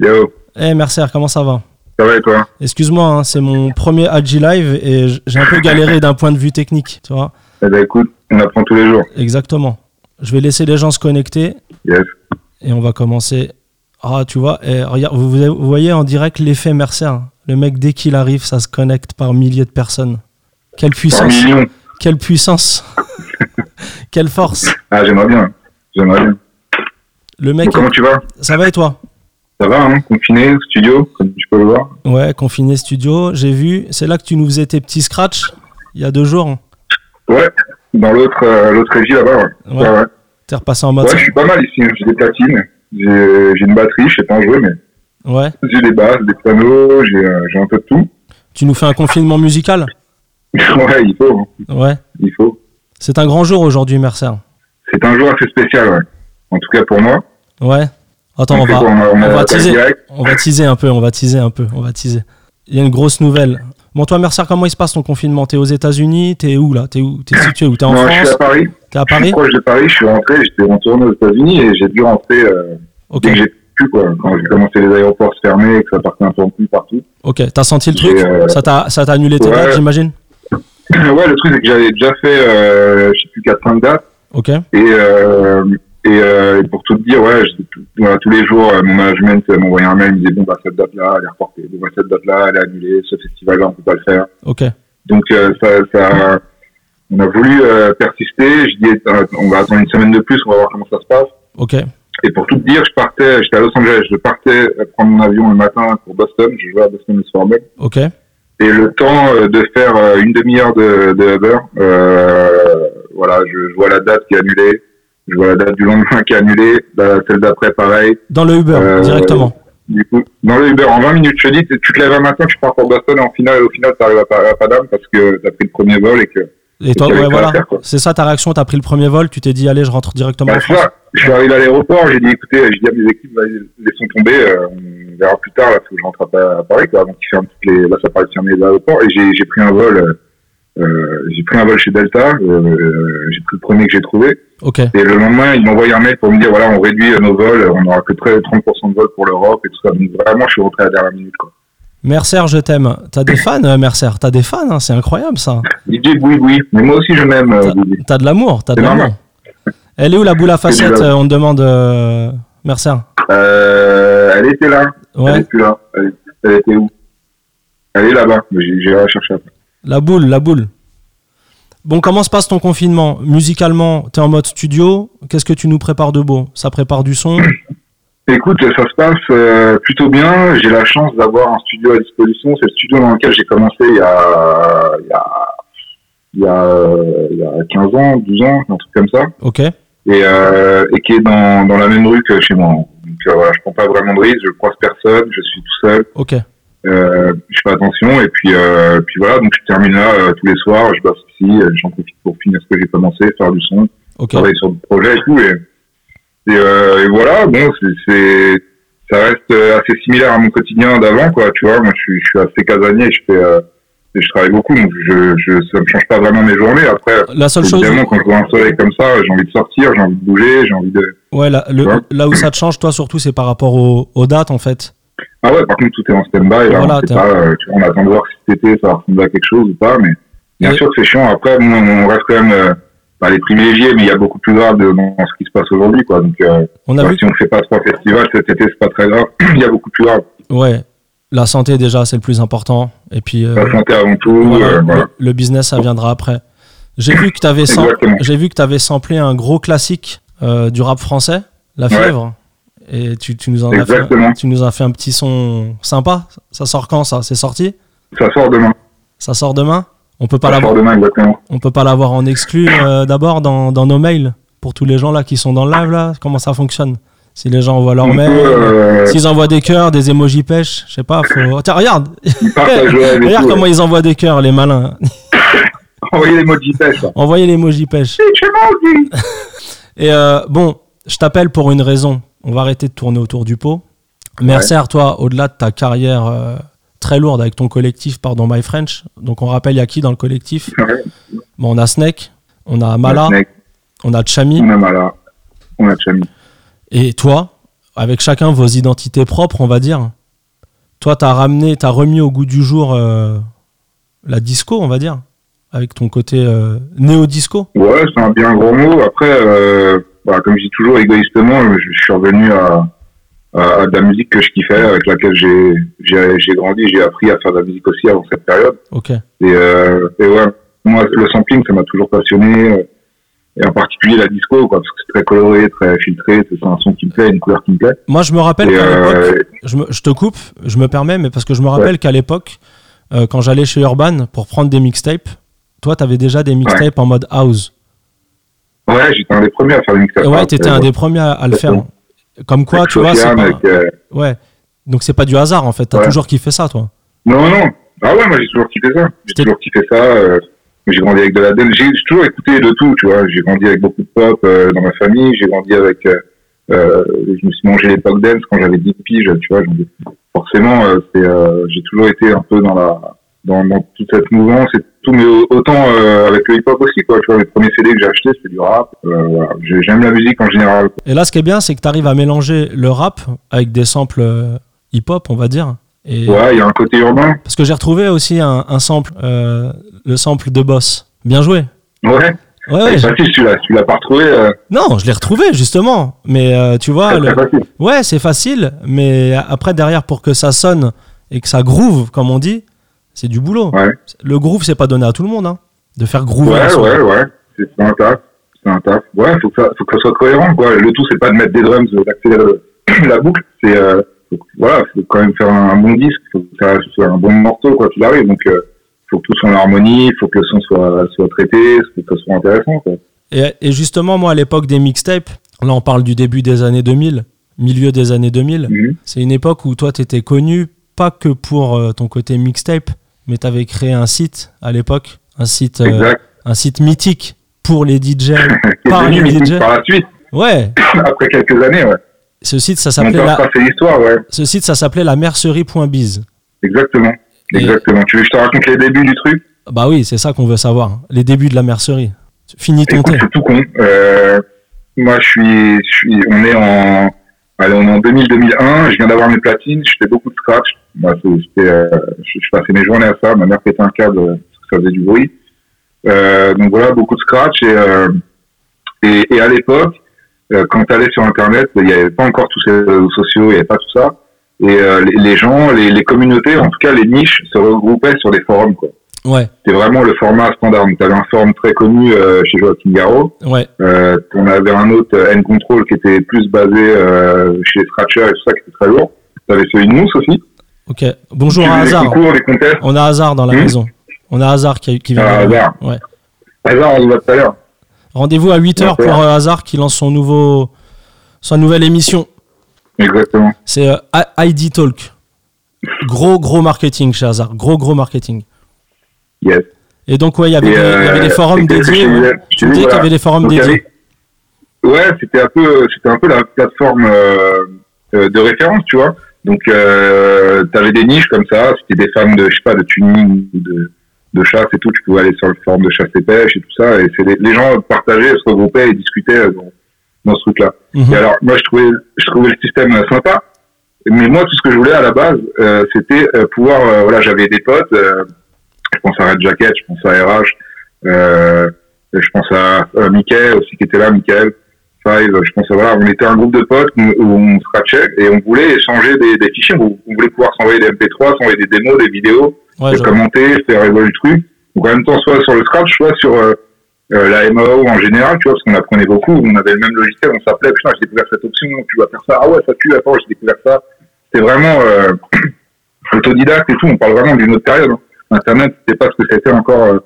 Yo, Eh Mercer, comment ça va? Ça va et toi? Excuse-moi, hein, c'est mon premier AG Live et j'ai un peu galéré d'un point de vue technique, tu vois. Eh ben écoute, on apprend tous les jours. Exactement. Je vais laisser les gens se connecter Yes. et on va commencer. Ah, tu vois, eh, regarde, vous, vous voyez en direct l'effet Mercer. hein. Le mec, dès qu'il arrive, ça se connecte par milliers de personnes. Quelle puissance. Quelle puissance Quelle force Ah, j'aimerais bien. J'aimerais bien. Le mec, comment tu vas? Ça va et toi? Ça va, hein Confiné, studio, comme tu peux le voir. Ouais, confiné studio, j'ai vu. C'est là que tu nous faisais tes petits scratchs il y a deux jours. Ouais, dans l'autre euh, l'autre régie là-bas, ouais. Ouais. Ouais. T'es repassé en mode. Ouais, je suis pas mal ici. J'ai des platines, j'ai une batterie, je sais pas en jouer, mais Ouais. j'ai des basses, des pianos, j'ai euh, j'ai un peu de tout. Tu nous fais un confinement musical ouais, il faut. hein. Ouais. Il faut. C'est un grand jour aujourd'hui, Mercer. C'est un jour assez spécial, ouais. En tout cas pour moi. Ouais. Attends, on va, quoi, on, on, va teaser. On va teaser un peu, on va teaser un peu, on va teaser. Il y a une grosse nouvelle. Bon, toi, Mercer, comment il se passe ton confinement? T'es aux États-Unis? T'es où là? T'es où? T'es situé où? T'es en Non, je suis France? à Paris. T'es à Je suis Paris proche de Paris, je suis rentré, j'étais retourné aux États-Unis et j'ai dû rentrer euh, Ok, dès que j'ai pu, quoi. Quand j'ai commencé les aéroports se fermer et que ça partait un peu en couille partout. ok. T'as senti le truc? euh, Ça t'a ça t'a annulé tes ouais. dates, j'imagine? Ouais, le truc, c'est que j'avais déjà fait, euh, je sais plus, 4-5 dates. Ok, Et, euh, et, euh, et pour tout te dire, ouais, je- tout- voilà, tous les jours, euh, mon management euh, m'envoyait un mail, il me disait, bon, bah, cette date-là, elle est reportée. Bon, bah, cette date-là, elle est annulée. Ce festival-là, on peut pas le faire. ok. Donc, euh, ça, ça, on a voulu euh, persister. Je dis, on va attendre une semaine de plus, on va voir comment ça se passe. Ok, Et pour tout te dire, je partais, j'étais à Los Angeles, je partais prendre mon avion le matin pour Boston, je jouais à Boston Sports ok, Et le temps de faire une demi-heure de, de Uber, euh, voilà, je, je vois la date qui est annulée, je vois la date du lendemain qui est annulée, la, celle d'après pareil. Dans le Uber, Euh, directement. Du coup, dans le Uber, en 20 minutes, je te dis, tu te lèves un matin, tu pars pour Boston, et en final, au final, t'arrives à, Pa- à Padam parce que t'as pris le premier vol et que, Et toi, ouais, à voilà. C'est ça ta réaction T'as pris le premier vol, tu t'es dit, allez, je rentre directement bah, en c'est France. ça. Je suis arrivé à l'aéroport, j'ai dit, écoutez, j'ai dit à mes équipes, laissons tomber, euh, on verra plus tard, là, faut que je rentre à, à Paris, quoi, avant qu'ils ferment toutes les, là, ça paraît de fermer les aéroports, et j'ai, j'ai pris un vol, euh, euh, j'ai pris un vol chez Delta, euh, j'ai pris le premier que j'ai trouvé, et le lendemain, ils m'ont envoyé un mail pour me dire, voilà, on réduit euh, nos vols, on aura que 13, 30% de vols pour l'Europe et tout ça. Donc vraiment, je suis rentré à la dernière minute, quoi. Mercer, je t'aime. T'as des fans, euh, Mercer? T'as des fans, hein, c'est incroyable ça. DJ Boui Boui, mais moi aussi je m'aime, euh, T'as- de l'amour, t'as de l'amour. Elle est où la boule à facettes euh, On te demande, euh, Mercer? Euh, elle était là, elle Ouais, est plus là. Elle, elle était où? Elle est là-bas, mais j'ai, j'ai la chercher après. La boule, la boule. Bon, comment se passe ton confinement? Musicalement, t'es en mode studio. Qu'est-ce que tu nous prépares de beau? Ça prépare du son? Écoute, ça se passe euh, plutôt bien. J'ai la chance d'avoir un studio à disposition. C'est le studio dans lequel j'ai commencé il y a, il y a, il y a, il y a 15 ans, 12 ans, un truc comme ça. Ok, Et, euh, et qui est dans, dans la même rue que chez moi. Donc euh, voilà, je prends pas vraiment de risque, je croise personne, je suis tout seul, ok, euh, je fais attention et puis euh, puis voilà, donc je termine là euh, tous les soirs, je bosse ici, j'en profite pour finir ce que j'ai commencé, faire du son, travailler sur des projets et tout. Et, et, euh, et voilà, bon, c'est- ça reste euh, assez similaire à mon quotidien d'avant, quoi. Tu vois, moi, je suis, je suis assez casanier, je fais, euh, et je travaille beaucoup, donc je, je, ça me change pas vraiment mes journées. Après, La seule chose, évidemment, quand je vois un soleil comme ça, j'ai envie de sortir, j'ai envie de bouger, j'ai envie de. ouais, là, le- là où ça te change, toi, surtout, c'est par rapport aux, aux dates, en fait. Ah ouais, par contre, tout est en stand-by. là, Voilà, on, euh, on attend de voir si cet été ça va ressembler à quelque chose ou pas, mais bien sûr que c'est chiant. Après, bon, on reste quand même euh, pas les privilégiés, mais il y a beaucoup plus grave de, dans ce qui se passe aujourd'hui, quoi. Donc, euh, On a bah, vu si on fait pas trois festivals cet été, c'est pas très grave. il y a beaucoup plus grave. Ouais, la santé déjà c'est le plus important. Et puis euh, La santé avant tout. voilà, euh, voilà. le, le business ça viendra après. J'ai vu que tu avais avais samplé un gros classique euh, du rap français, La Ouais. Et tu, tu nous en as fait, Exactement. tu nous as fait un petit son sympa. Ça sort quand ça? C'est sorti? Ça sort demain. Ça sort demain? On peut pas l'avoir on peut pas l'avoir en exclu euh, d'abord dans, dans nos mails pour tous les gens là qui sont dans le live là, comment ça fonctionne? Si les gens envoient leur On mail, peut, euh, s'ils envoient des cœurs, des emojis pêche, je sais pas, faut Tiens, regarde, Regarde tout, comment ouais. ils envoient des cœurs, les malins. Envoyez vitesse, là. Envoyez l'emoji pêche. Et euh, bon, je t'appelle pour une raison. On va arrêter de tourner autour du pot. Mercer, toi, au-delà de ta carrière euh, très lourde avec ton collectif, pardon, My French. Donc on rappelle, il y a qui dans le collectif? Ouais. Bon, on a Snake, on a Mala, on a Chami. On a Mala. On a Chami. Et toi, avec chacun vos identités propres, on va dire. Toi, t'as ramené, t'as remis au goût du jour euh, la disco, on va dire, avec ton côté euh, néo-disco? Ouais, c'est un bien gros mot. Après, bah, comme je dis toujours égoïstement, je, je suis revenu à, à, à de la musique que je kiffais, avec laquelle j'ai j'ai j'ai grandi, j'ai appris à faire de la musique aussi avant cette période. Ok. Et, euh, et ouais, moi, le sampling, ça m'a toujours passionné. euh, Et en particulier la disco, quoi, parce que c'est très coloré, très filtré, c'est un son qui me plaît, une couleur qui me plaît. Moi, je me rappelle qu'à euh, l'époque, je, me- je te coupe, je me permets, mais parce que je me rappelle qu'à l'époque, euh, quand j'allais chez Urban pour prendre des mixtapes, toi, t'avais déjà des mixtapes en mode house. Ouais, j'étais un des premiers à faire une mixtape. Et ouais, t'étais un des premiers à, le faire. Comme quoi, tu vois, c'est pas... euh, Ouais. Donc c'est pas du hasard, en fait. T'as Ouais. toujours kiffé ça, toi. Non, non. Ah ouais, moi j'ai toujours kiffé ça. J'ai toujours kiffé ça. euh, j'ai grandi avec de la dance. J'ai toujours écouté de tout, tu vois. J'ai grandi avec beaucoup de pop euh, dans ma famille. J'ai grandi avec. Euh, je me suis mangé l'époque dance quand j'avais 10 piges, tu vois. forcément, c'est. j'ai toujours été un peu dans la dans, dans toute cette mouvance et tout, mais au- autant euh, avec le hip-hop aussi, quoi. Tu vois, les premiers CD que j'ai achetés, c'était du rap. Euh, voilà. J'aime la musique en général. quoi. Et là, ce qui est bien, c'est que t'arrives à mélanger le rap avec des samples euh, hip-hop, on va dire. Et... Ouais, il y a un côté urbain. Parce que j'ai retrouvé aussi un, un sample, euh, le sample de Boss. Bien joué. Ouais. Ouais, ouais. facile, tu l'as, tu l'as pas retrouvé. Euh, Non, je l'ai retrouvé justement. Mais euh, tu vois, le- facile. ouais, c'est facile. Mais après, derrière, pour que ça sonne et que ça groove, comme on dit, c'est du boulot. Ouais. Le groove, c'est pas donné à tout le monde. Hein, de faire groover. Ouais, ouais, ouais. C'est un taf. C'est un taf. Ouais, faut que ça, faut que ça soit cohérent, quoi. Le tout, c'est pas de mettre des drums, euh, d'accélérer le- la boucle. C'est, euh, voilà, faut quand même faire un, bon disque. Faut que ça soit un bon morceau, quoi qu'il arrive. Donc, euh, faut que tout soit en harmonie. Faut que le son soit, soit traité. Faut que ça soit intéressant, quoi. Et, et justement, moi, à l'époque des mixtapes, là, on parle du début des années 2000, milieu des années 2000. Mhm. C'est une époque où toi, tu étais connu pas que pour euh, ton côté mixtape, mais tu avais créé un site à l'époque, un site, euh, un site mythique pour les DJ. Par les DJ. par la suite, Ouais, après quelques années, ouais. ce site, ça s'appelait la, ouais. ce site, ça s'appelait la mercerie.biz. Exactement. Et- Exactement. Tu veux que je te raconte les débuts du truc? Bah oui, c'est ça qu'on veut savoir. Les débuts de la mercerie. Finis ton thé. c'est tout con. Euh, moi, je suis, je suis, on est en, allez, on est en 2000-2001. Je viens d'avoir mes platines. Je fais beaucoup de scratch. Moi, c'était, euh, je, passais mes journées à ça. Ma mère pétait un câble euh, parce que ça faisait du bruit. Euh, donc voilà, beaucoup de scratch et et, et à l'époque, euh, quand tu allais sur Internet, il n'y avait pas encore tous ces réseaux sociaux, il n'y avait pas tout ça. Et euh, les, les gens, les, les communautés, en tout cas les niches, se regroupaient sur des forums. quoi. Ouais, C'était vraiment le format standard. Donc, tu avais un forum très connu euh, chez Joaquin ouais. Euh, on avait un autre N-Control qui était plus basé chez Scratcher et tout ça, qui était très lourd. Tu avais celui de Mousse aussi. Ok. Bonjour à Hazard. concours. On a Hazard dans la Hmm. maison. On a Hazard qui, qui vient. Ah. Hazard. Ouais. Hasard, on le voit tout à l'heure. Rendez-vous à 8h Ouais, pour euh, Hazard qui lance son nouveau, sa nouvelle émission. Exactement. C'est euh, ID Talk. Gros, gros marketing chez Hazard. Gros, gros marketing. Yes. Et donc, ouais, il y avait, des, y euh, forums dédiés. Tu me dis, qu'il y avait des forums il y dédiés. Ouais, c'était un peu, c'était un peu la plateforme euh, euh, de référence, tu vois. Donc, euh, tu avais des niches comme ça. C'était des fans de, je sais pas, de tuning ou de, de chasse et tout. Tu pouvais aller sur le forum de chasse et pêche et tout ça. Et c'est les, les gens partageaient, se regroupaient et discutaient euh, dans, dans ce truc-là. Mhm. Et alors, moi, je trouvais, je trouvais le système euh, sympa. Mais moi, tout ce que je voulais à la base, euh, c'était euh, pouvoir, euh, voilà, j'avais des potes. euh, je pense à Red Jacket, je pense à RH, euh, je pense à Mickaël aussi qui était là, Mickaël. Five, je pense voilà, on était un groupe de potes où on scratchait et on voulait échanger des, des fichiers. On on voulait pouvoir s'envoyer des MP3, s'envoyer des démos, des vidéos, Ouais, je- commenter, faire évoluer le truc. Donc en même temps, soit sur le Scratch, soit sur euh, euh, la MAO en général, tu vois, parce qu'on apprenait beaucoup, on avait le même logiciel, on s'appelait, putain, j'ai découvert cette option, tu vas faire ça, ah ouais, ça tue, attends, j'ai découvert ça. C'était vraiment euh, autodidacte et tout, on parle vraiment d'une autre période. hein. Internet, c'était pas ce que c'était encore euh,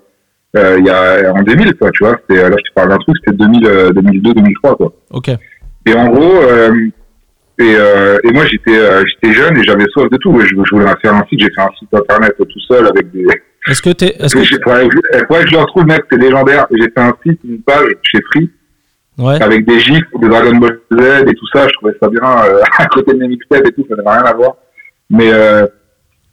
euh, il y a en 2000, quoi, tu vois. C'était, là, je te parle d'un truc, c'était 2000, euh, 2002, 2003, quoi. Ok. Et en gros, euh, et, euh, et moi j'étais euh, j'étais jeune et j'avais soif de tout. Je, je voulais faire un site, j'ai fait un site internet tout seul avec des. Est-ce que t'es. Est-ce que que je le retrouve, mec, c'est légendaire. J'ai fait un site, une page chez Free Ouais. avec des gifs de Dragon Ball Z et tout ça. Je trouvais ça bien euh, à côté de mes mixtapes et tout, ça n'avait rien à voir. Mais, euh,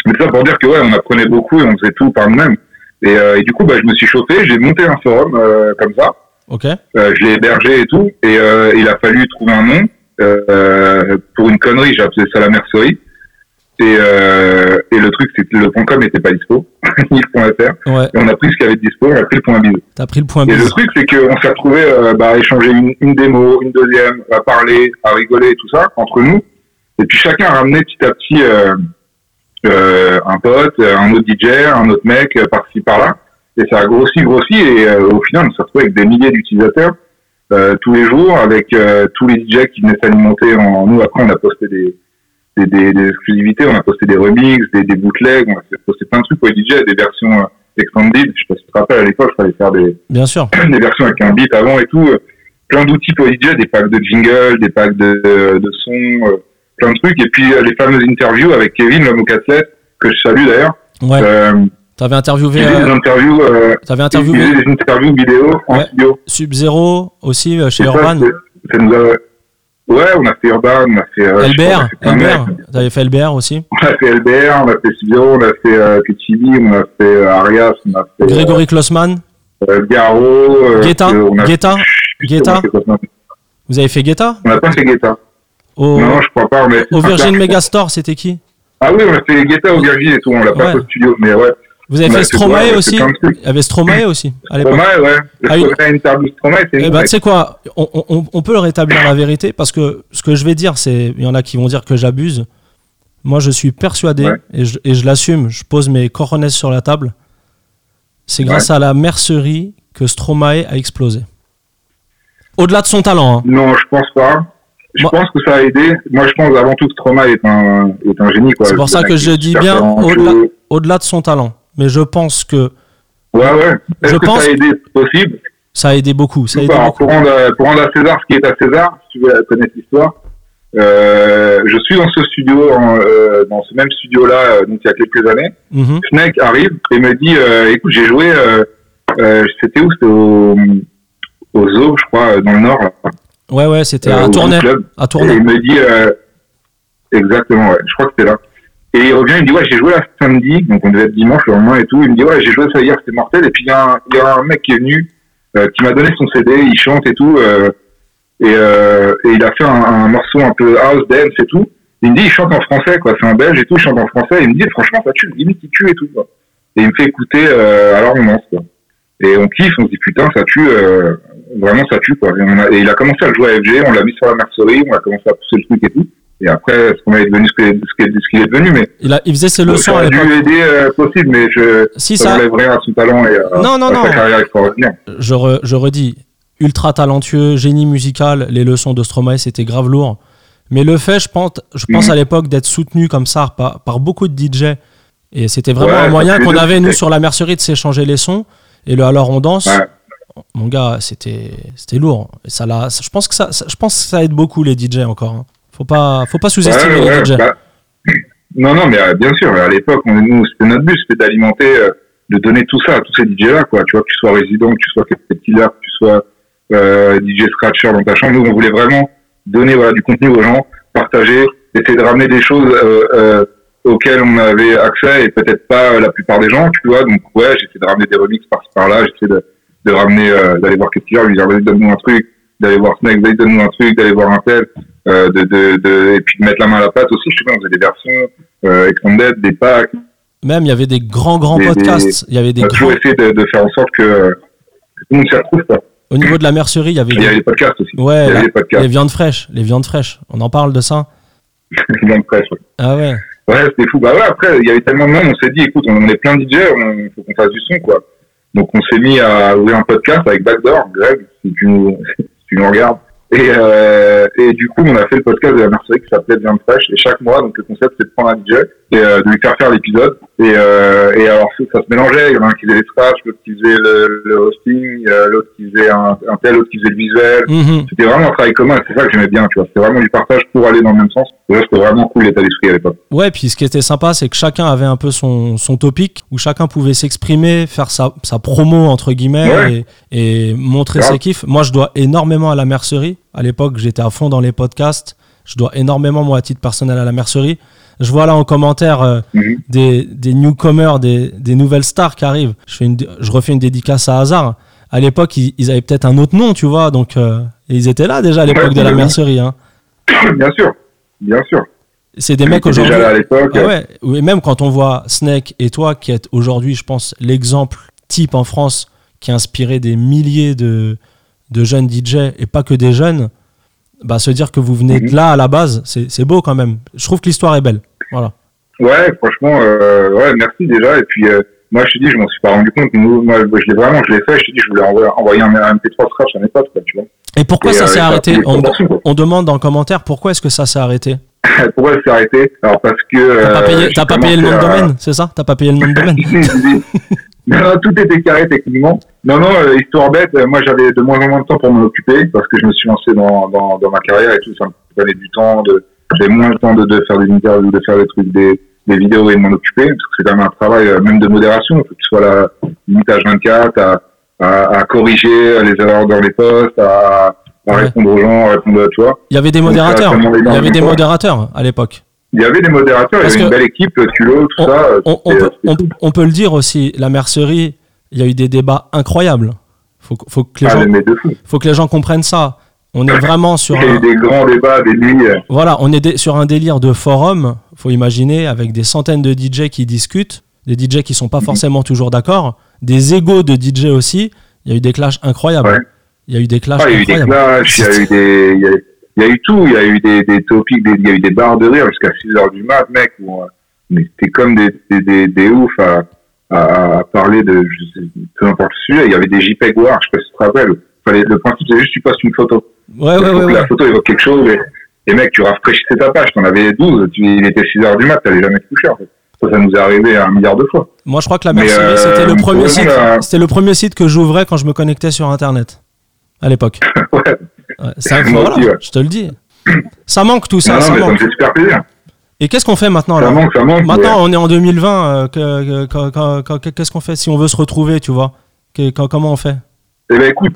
mais ça pour dire que ouais, on apprenait beaucoup et on faisait tout par nous-mêmes. Et, euh, et du coup, bah, je me suis chauffé, j'ai monté un forum euh, comme ça. Ok. Euh, je l'ai hébergé et tout, et euh, il a fallu trouver un nom. euh, pour une connerie, j'ai appelé ça la mercerie. Et, euh, et le truc, c'est que le point .com n'était pas dispo, ni le point .fr. Ouais. Et on a pris ce qu'il y avait de dispo, on a pris le point .biz. T'as pris le point Et le truc, c'est qu'on s'est retrouvé euh, bah, à échanger une, une démo, une deuxième, à parler, à rigoler et tout ça entre nous. Et puis chacun a ramené petit à petit un pote, un autre DJ, un autre mec, euh, par-ci par-là. Et ça a grossi, grossi. Et euh, au final, on s'est retrouvé avec des milliers d'utilisateurs euh, tous les jours, avec euh, tous les DJ qui venaient s'alimenter en nous. Après, on a posté des, des, des, des exclusivités, on a posté des remixes, des, des bootlegs, on a posté plein de trucs pour les DJ, des versions euh, extended. Je sais pas si tu te rappelles, à l'époque, il fallait faire des, Bien sûr. des versions avec un beat avant et tout, euh, plein d'outils pour les DJ, des packs de jingle, des packs de, de sons, euh, plein de trucs. Et puis euh, les fameuses interviews avec Kevin, l'homme au cassette, que je salue d'ailleurs. Ouais. Euh, T'avais interviewé, faisait des euh, interviews, euh, t'avais il interviewé des interviews vidéo en Ouais. studio. Sub-Zero aussi euh, chez ça, Urban. c'est- ça nous a- Ouais, on a fait Urban, on a fait. euh, a LBR. mecs. T'avais fait LBR aussi. On a fait LBR, on a fait Sub-Zero, on a fait euh, on a fait euh, Arias, on a fait Grégory Klossman. euh, Garo. euh, Guetta. euh, a- Guetta. Guetta. a Vous avez fait Guetta? On n'a pas fait Guetta. Au, Non, je crois pas. Fait au Virgin Megastar. Megastore, c'était qui Ah oui, on a fait Guetta au Virgin et tout, on l'a pas fait au studio, mais ouais. Vous avez fait Stromae aussi. Il y avait Stromae aussi à l'époque. Stromae, ouais. Ah, une Stromae, c'est Eh ben, tu sais quoi, on, on- on peut le rétablir la vérité parce que ce que je vais dire, c'est, il y en a qui vont dire que j'abuse. Moi, je suis persuadé Ouais. et je, l'assume. Je pose mes coronets sur la table. C'est grâce à la mercerie que Stromae a explosé. Au-delà de son talent, hein. Non, je pense pas. Je pense que ça a aidé. Moi, je pense avant tout que Stromae est un, est un génie, quoi. C'est pour ça que je dis bien au-delà, au-delà de son talent. Mais je pense que Ouais, ouais. Est-ce Je que pense- ça a aidé? Possible ça a aidé beaucoup. Ça a aidé pas beaucoup. pour, rendre, à- pour rendre à César ce qui est à César, si tu veux connaître l'histoire. Euh, je suis dans ce studio, en, euh, dans ce même studio-là, euh, donc il y a quelques années. Mhm. Snake arrive et me dit euh, écoute j'ai joué euh, euh, c'était où? C'était au, au zoo je crois dans le nord là, Ouais, ouais, c'était euh, à au Tournai. À et Tournai. il me dit euh, exactement ouais je crois que c'était là et il revient il me dit ouais j'ai joué là samedi donc on devait être dimanche le lendemain et tout il me dit ouais j'ai joué ça hier c'était mortel et puis il y, a un- il y a un mec qui est venu euh, qui m'a donné son CD il chante et tout euh, et, euh, et il a fait un, un morceau un peu house dance et tout il me dit il chante en français quoi c'est un belge et tout il chante en français il me dit franchement ça tue limite il tue et tout quoi. et il me fait écouter euh, alors on lance quoi et on kiffe on se dit putain ça tue euh, vraiment ça tue quoi et, on a- et il a commencé à le jouer à FG on l'a mis sur la mercerie on a commencé à pousser le truc et tout et après ce qu'on est devenu ce qu'il est, ce qu'il est- devenu mais Il, a, il faisait ses leçons ça a dû aider euh, possible mais je Si ça ça, rien à son talent et à, Non, non, à non. sa carrière extraordinaire je, re- je redis, ultra talentueux, génie musical, les leçons de Stromae, c'était grave lourd. Mais le fait, je pense, je pense Mhm. à l'époque d'être soutenu comme ça par, par beaucoup de DJ, et c'était vraiment Ouais, un moyen qu'on avait, nous, sur la mercerie, de s'échanger les sons. Et le Alors on danse, Ouais. mon gars, c'était c'était lourd. Et ça l'a- je, pense que ça, ça- je pense que ça aide beaucoup les DJ encore. hein. Faut pas, faut pas sous-estimer Ouais, les DJ. bah, non, non, mais euh, bien sûr, à l'époque, nous, c'était notre but, c'était d'alimenter, euh, de donner tout ça à tous ces DJ-là, quoi. Tu vois, que tu sois résident, que tu sois killer, que tu sois euh, DJ scratcher dans ta chambre. Nous, on voulait vraiment donner voilà, du contenu aux gens, partager, essayer de ramener des choses euh, euh, auxquelles on avait accès et peut-être pas la plupart des gens, tu vois. Donc, ouais, j'essaie de ramener des remixes par-ci par-là, j'essaie de, de ramener, euh, d'aller voir Killer, lui dire, vas-y, donne-nous un truc, d'aller voir Snake, vas-y, donne-nous un truc, d'aller voir un tel euh, de, de, de, et puis de mettre la main à la pâte aussi. Je sais pas, on faisait des versions euh, extended, des packs. Même, il y avait des grands, grands Des- podcasts. Il y avait des On a grands... toujours essayé de, de faire en sorte que, euh, tout le monde s'y retrouve. Quoi. Au niveau de la mercerie, il y avait Il y avait des... podcasts aussi. Ouais, il y avait des podcasts. les viandes fraîches. Les viandes fraîches. On en parle de ça? Dans le presse, ouais. Ah ouais. Ouais, c'était fou. Bah ouais, après, il y avait tellement de monde, on s'est dit, écoute, on est plein de DJ, on faut qu'on fasse du son, quoi. Donc on s'est mis à ouvrir un podcast avec Backdoor, Greg, si tu nous, si tu nous regardes. Et, euh, et du coup, on a fait le podcast de la mercerie qui s'appelait Viande fraîche. Et chaque mois, donc le concept, c'est de prendre un DJ et euh, de lui faire faire l'épisode. Et, euh, et alors, ça, ça se mélangeait. Il y en a un qui faisait les scratchs, l'autre qui faisait le, le hosting, l'autre qui faisait un, un tel, l'autre qui faisait le visuel. Mhm. C'était vraiment un travail commun. C'est ça que j'aimais bien, tu vois. C'était vraiment du partage pour aller dans le même sens. Et là, c'était vraiment cool l'état d'esprit à l'époque. Ouais, puis ce qui était sympa, c'est que chacun avait un peu son, son topic, où chacun pouvait s'exprimer, faire sa, sa promo, entre guillemets, Ouais. et, et montrer ses kiffs. Moi, je dois énormément à la mercerie. À l'époque, j'étais à fond dans les podcasts. Je dois énormément, moi, à titre personnel, à la mercerie. Je vois là en commentaire euh, Mhm. des, des newcomers, des, des nouvelles stars qui arrivent. Je, fais une, je refais une dédicace à hasard. À l'époque, ils, ils avaient peut-être un autre nom, tu vois, donc euh, et ils étaient là déjà à l'époque Ouais, de la mercerie. Hein. bien sûr, bien sûr. C'est des mecs aujourd'hui. Déjà là à l'époque. Ah ouais, et même quand on voit Snake et toi, qui êtes aujourd'hui, je pense, l'exemple type en France qui a inspiré des milliers de, de jeunes DJ et pas que des jeunes, bah, se dire que vous venez de Mhm. là à la base, c'est beau quand même. Je trouve que l'histoire est belle. Voilà. Ouais, franchement, euh, ouais, merci déjà. Et puis, euh, moi, je te dis, je m'en suis pas rendu compte. Nous, moi, je l'ai vraiment, je l'ai fait. Je te dis, je voulais envoyer, envoyer un, un MP3 scratch à mes potes, quoi, tu vois. Et pourquoi Et, ça euh, s'est ça arrêté on, on demande dans le commentaire pourquoi est-ce que ça s'est arrêté. Pourquoi elle s'est arrêtée Alors, parce que. T'as pas payé, pas payé le nom de domaine, c'est ça? T'as pas payé le nom de domaine non, tout était carré techniquement. Non, non, euh, histoire bête, euh, moi j'avais de moins en moins de temps pour m'en occuper parce que je me suis lancé dans, dans, dans ma carrière et tout, ça me prenait du temps, de, j'avais moins le temps de, de faire des interviews, de faire des trucs, des, des vidéos et de m'en occuper parce que c'est quand même un travail euh, même de modération, il faut que tu sois là, limite à 24, à, à, à corriger les erreurs dans les postes, à, à Ouais. répondre aux gens, à répondre, tu vois. Il y avait des Donc, ça, modérateurs. ça Il y avait des modérateurs à l'époque. Il y avait des modérateurs, Parce il y avait une belle équipe, Tulo, tout ça. On, peut, on- le dire aussi, la mercerie, il y a eu des débats incroyables. Faut, faut, que les Ah, gens, mais de fou. faut que les gens comprennent ça. On est vraiment sur Il y a eu un, des grands débats, des nuits. euh, voilà, on est sur un délire de forum. Faut imaginer avec des centaines de DJ qui discutent, des DJ qui sont pas Mhm. forcément toujours d'accord, des égos de DJ aussi. Il y a eu des clashs incroyables. Ouais. Il y a eu des clashs Ah, il y a eu des incroyables. clashs, il y a eu des, il y a, eu tout, il y a eu des, des topics, des- il y a eu des barres de rire jusqu'à 6 heures du mat, mec, où, euh, mais c'était comme des, des, des, des oufs à, à, à parler de, sais, peu importe le sujet, il y avait des JPEG War, je sais pas si tu te rappelles. Fallait, le principe, c'est juste, tu passes une photo. Ouais, ouais, ouais, la photo évoque quelque chose, et, et mec, tu rafraîchissais ta page, t'en avais 12, tu, il était 6 heures du mat, t'allais jamais te coucher, en fait. Ça, ça nous est arrivé un milliard de fois. Moi, je crois que la euh, c'était le premier vraiment, site. C'était le premier site que j'ouvrais quand je me connectais sur Internet. À l'époque. ouais. Ouais, Moi voilà, aussi, ouais. je te le dis. Ça manque tout ça, non, non, ça ça me manque. fait super plaisir. Et qu'est-ce qu'on fait maintenant Ça alors manque, ça manque. Maintenant, on est en 2020. euh, que- que- que- que- que- Qu'est-ce qu'on fait si on veut se retrouver, tu vois Comment on fait Eh ben écoute,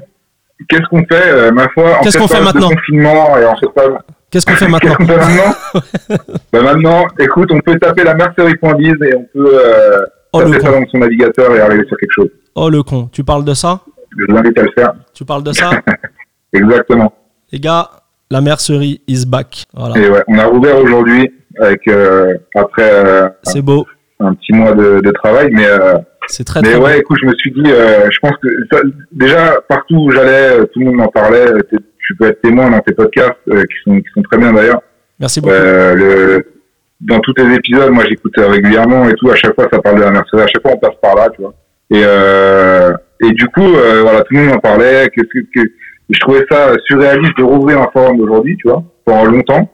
qu'est-ce qu'on fait, euh, ma foi, en Qu'est-ce qu'on fait maintenant confinement et en période- Qu'est-ce qu'on fait maintenant qu'on fait maintenant ben Maintenant, écoute, on peut taper la mercerie.biz et on peut euh, Oh le taper ça con. dans son navigateur et arriver sur quelque chose. Oh le con. Tu parles de ça Je vous invite à le faire. Tu parles de ça Exactement. Les gars, la mercerie is back. Voilà. Et ouais, on a rouvert aujourd'hui avec euh, après euh, C'est beau. un petit mois de, de travail, mais euh, C'est très mais très ouais, beau. écoute, je me suis dit, je pense que ça- déjà partout où j'allais, tout le monde m'en parlait. t'es- Tu peux être témoin dans tes podcasts qui sont qui sont très bien d'ailleurs. Merci beaucoup. Le, dans tous les épisodes, moi j'écoute régulièrement et tout. À chaque fois, ça parle de la Mercedes. À chaque fois, on passe par là, tu vois. Et et du coup, voilà, tout le monde en parlait. Que, que, que- je trouvais ça surréaliste de rouvrir un forum d'aujourd'hui, tu vois, pendant longtemps.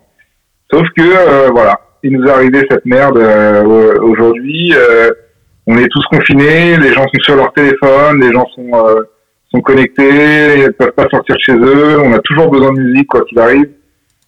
Sauf que euh, voilà, il nous est arrivé cette merde euh, aujourd'hui. euh, on est tous confinés, les gens sont sur leur téléphone, les gens sont euh, sont connectés, ils peuvent pas sortir de chez eux. On a toujours besoin de musique quoi qu'il arrive.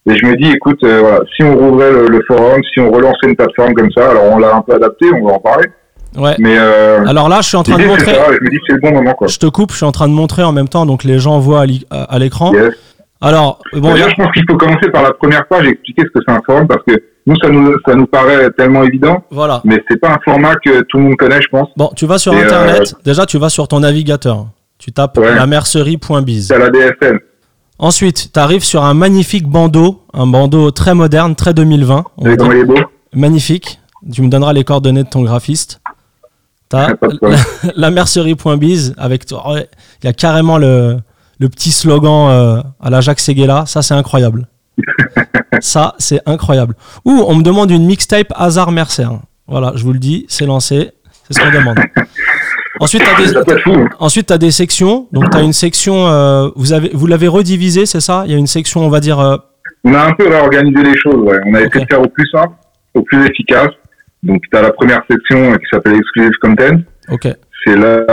Et je me dis, écoute, euh, voilà, si on rouvrait le, le forum, si on relançait une plateforme comme ça, alors on l'a un peu adapté, on va en parler. Ouais. Mais euh, Alors là, je suis en train de montrer. ça, je me dis que c'est le bon moment, quoi. Je te coupe, je suis en train de montrer en même temps, donc les gens voient à l'écran. Yes. Alors, bon, a- je pense qu'il faut commencer par la première page et expliquer ce que c'est un forum, parce que nous, ça nous, ça nous paraît tellement évident, voilà. mais c'est pas un format que tout le monde connaît, je pense. Bon, tu vas sur Et, euh, Internet. Déjà, tu vas sur ton navigateur. Tu tapes Ouais. la mercerie.biz. C'est à la DSL. Ensuite, tu arrives sur un magnifique bandeau, un bandeau très moderne, très 2020. on Vous savez dit. comment il est beau? Magnifique. Tu me donneras les coordonnées de ton graphiste. T'as problème. la mercerie.biz avec oh, ouais, il y a carrément le, le petit slogan euh, à la Jacques Seguela, ça c'est incroyable. ça c'est incroyable. Ou on me demande une mixtape hasard Mercer. Voilà, je vous le dis, c'est lancé, c'est ce qu'on demande. Ensuite, tu as, hein. des sections. Donc, tu as une section, euh, vous, avez, vous l'avez redivisé, c'est ça? Il y a une section, on va dire. euh, On a un peu réorganisé les choses, ouais. On a Ok. essayé de faire au plus simple, au plus efficace. Donc, tu as la première section euh, qui s'appelle Exclusive Content. ok. C'est là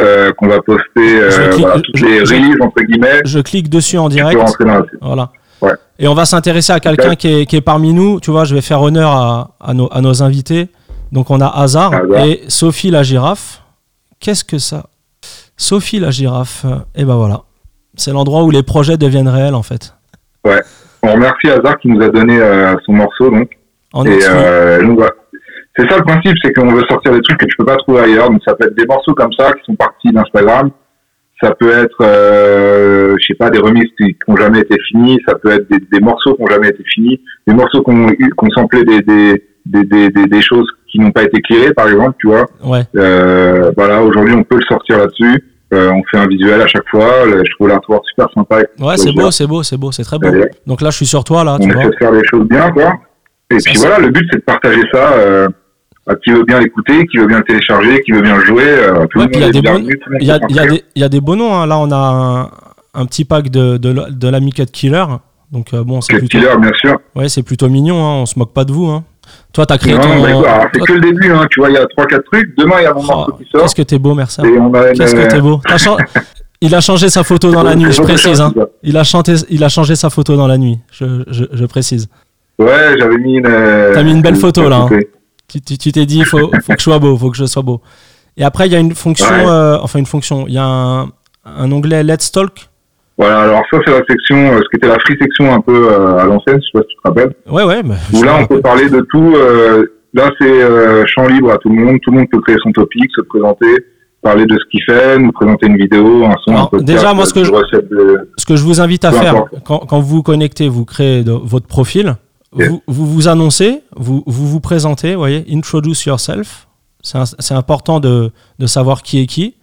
euh, qu'on va poster euh, Je clique- voilà, toutes je- les releases, entre guillemets. Je clique dessus en direct. dans Voilà. Ouais. Et on va s'intéresser à quelqu'un qui est, qui est parmi nous. Tu vois, je vais faire honneur à, à nos, à nos invités. Donc, on a Hazard Hazard. et Sophie la girafe. Qu'est-ce que ça? Sophie la girafe. Et ben voilà. C'est l'endroit où les projets deviennent réels, en fait. On remercie Hazard qui nous a donné euh, son morceau, donc. En Et nous, voilà. C'est ça le principe, c'est qu'on veut sortir des trucs que tu peux pas trouver ailleurs. Donc ça peut être des morceaux comme ça qui sont partis d'Instagram, ça peut être, euh, je sais pas, des remises qui n'ont jamais été finies, ça peut être des, des morceaux qui n'ont jamais été finis, des morceaux qui ont samplé des, des, des, des, des choses qui n'ont pas été clearées, par exemple, tu vois. Ouais. Euh, voilà, aujourd'hui, on peut le sortir là-dessus. Euh, on fait un visuel à chaque fois. Le- je trouve l'artwork super sympa. Ouais, c'est beau, c'est beau, c'est beau, c'est très beau. Donc là, je suis sur toi, là, On tu vois. essaie de faire les choses bien, quoi. Et Ça, puis voilà, le but, c'est de partager ça euh, à qui veut bien l'écouter, qui veut bien le télécharger, qui veut bien le jouer. euh, tout Ouais, il y Il y a, il y a il y a des beaux noms. hein. Là, on a un, un petit pack de, de, de l'ami Cut Killer. Donc, euh, bon, c'est plutôt, Killer, bien sûr. ouais, c'est plutôt mignon. Hein. On se moque pas de vous. Hein. Toi, t'as créé Non, ton. bah, c'est toi- que le début, hein. tu vois, il y a 3-4 trucs. Demain, il y a mon Oh, morceau qui sort. Qu'est-ce que t'es beau, merci. Qu'est-ce que t'es beau. T'as chan- Il a changé sa photo dans la nuit, je précise. Hein. Il, a chanté, il a changé sa photo dans la nuit, je, je, je précise. Ouais, j'avais mis une. euh, T'as mis une belle photo, là, hein. Tu t'es dit, il faut, faut que je sois beau, faut que je sois beau. Et après, il y a une fonction, Ouais. euh, enfin une fonction, il y a un, un onglet Let's Talk. Voilà, alors ça, c'est la section, euh, ce qui était la free section un peu euh, à l'ancienne, je sais pas si tu te rappelles. Ouais, ouais. bah, Où là, on peut parler de tout. euh, là, c'est champ libre à tout le monde. Tout le monde peut créer son topic, se présenter, parler de ce qu'il fait, nous présenter une vidéo, un son, Alors, un déjà, moi, ce que je- de- Ce que je vous invite à Peu faire, quand, quand vous vous connectez, vous créez de- votre profil. Vous, vous vous annoncez, vous vous, vous présentez, voyez, introduce yourself. C'est important de, de savoir qui est qui.